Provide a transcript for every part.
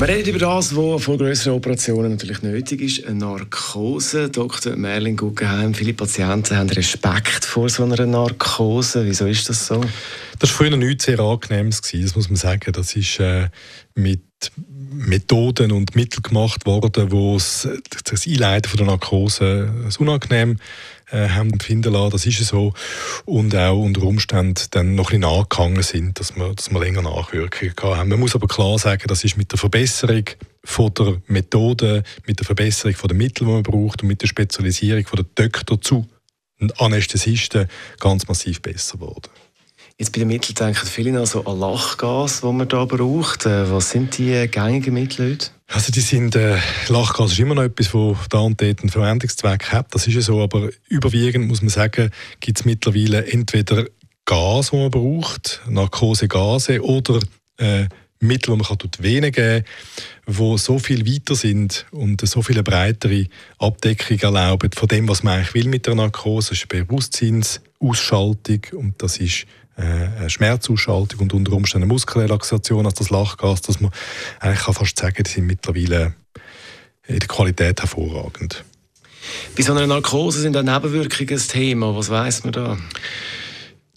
Wir reden über das, was vor größeren Operationen natürlich nötig ist, eine Narkose. Dr. Merlin Guggenheim, viele Patienten haben Respekt vor so einer Narkose. Wieso ist das so? Das war früher nichts sehr Angenehmes, das muss man sagen. Das ist äh, mit Methoden und Mitteln gemacht worden, wo das Einleiten von der Narkose unangenehm äh, haben empfinden lassen. Das ist so. Und auch unter Umständen dann noch ein bisschen nachgegangen sind, dass wir, dass wir länger Nachwirkungen haben. Man muss aber klar sagen, das ist mit der Verbesserung von der Methode, mit der Verbesserung von den Mitteln, die man braucht und mit der Spezialisierung von der Doktor zu Anästhesisten ganz massiv besser geworden. Jetzt bei den Mitteln denken viele noch so an Lachgas, das man da braucht. Äh, was sind die gängigen Mittel heute? Also die sind, äh, Lachgas ist immer noch etwas, das da und dort einen Verwendungszweck hat. Das ist ja so, aber überwiegend muss man sagen, gibt es mittlerweile entweder Gas, das man braucht, Narkosegase oder äh, Mittel, die man durch die geben kann, die so viel weiter sind und so viel breitere Abdeckung erlauben von dem, was man eigentlich will mit der Narkose. Das ist Bewusstseinsausschaltung und das ist äh, Schmerzausschaltung und unter Umständen eine Muskelrelaxation als das Lachgas, dass man eigentlich kann fast sagen, die sind mittlerweile in der Qualität hervorragend. Bei so einer Narkose sind auch Nebenwirkungen ein Thema. Was weiß man da?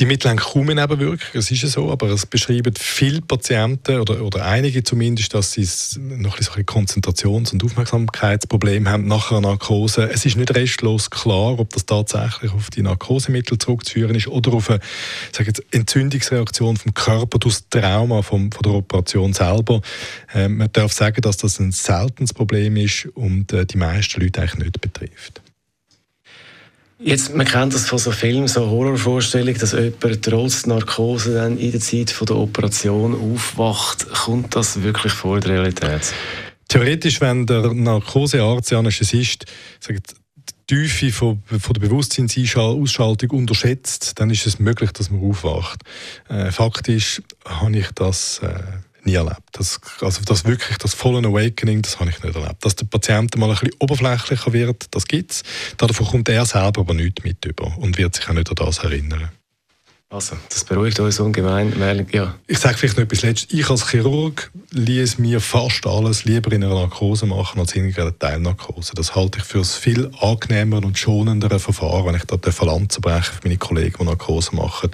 Die Mittel haben kaum Nebenwirkungen, das ist so, aber es beschreiben viele Patienten oder, oder einige zumindest, dass sie noch ein bisschen Konzentrations- und Aufmerksamkeitsprobleme haben nach einer Narkose. Es ist nicht restlos klar, ob das tatsächlich auf die Narkosemittel zurückzuführen ist oder auf eine sage jetzt, Entzündungsreaktion vom Körper durch das Trauma vom, von der Operation selber. Ähm, man darf sagen, dass das ein seltenes Problem ist und äh, die meisten Leute eigentlich nicht betrifft. Jetzt, man kennt das von so Filmen, so Horrorvorstellungen, dass jemand trotz Narkose dann in der Zeit von der Operation aufwacht. Kommt das wirklich vor der Realität? Theoretisch, wenn der Narkosearzt, der Anästhesist, sagt, die Tiefe von, von der Bewusstseinsausschaltung unterschätzt, dann ist es möglich, dass man aufwacht. Äh, faktisch habe ich das äh, nie erlebt. Das, also das wirklich, das volle Awakening, das habe ich nicht erlebt. Dass der Patient mal ein bisschen oberflächlicher wird, das gibt es. Davon kommt er selber aber nichts mit über und wird sich auch nicht an das erinnern. Also, das beruhigt uns ungemein. Ja. Ich sage vielleicht noch etwas Letztes. Ich als Chirurg ließ mir fast alles lieber in einer Narkose machen als in einer Teilnarkose. Das halte ich für ein viel angenehmer und schonendere Verfahren, wenn ich da den Verlanzen breche für meine Kollegen, die Narkose machen.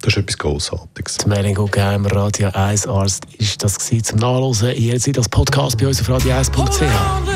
Das ist etwas Grossartiges. Zum Merlin Guggenheimer, Radio 1 Arzt, ist das zum Nachlesen. Ihr seht das Podcast bei uns auf radio1.ch.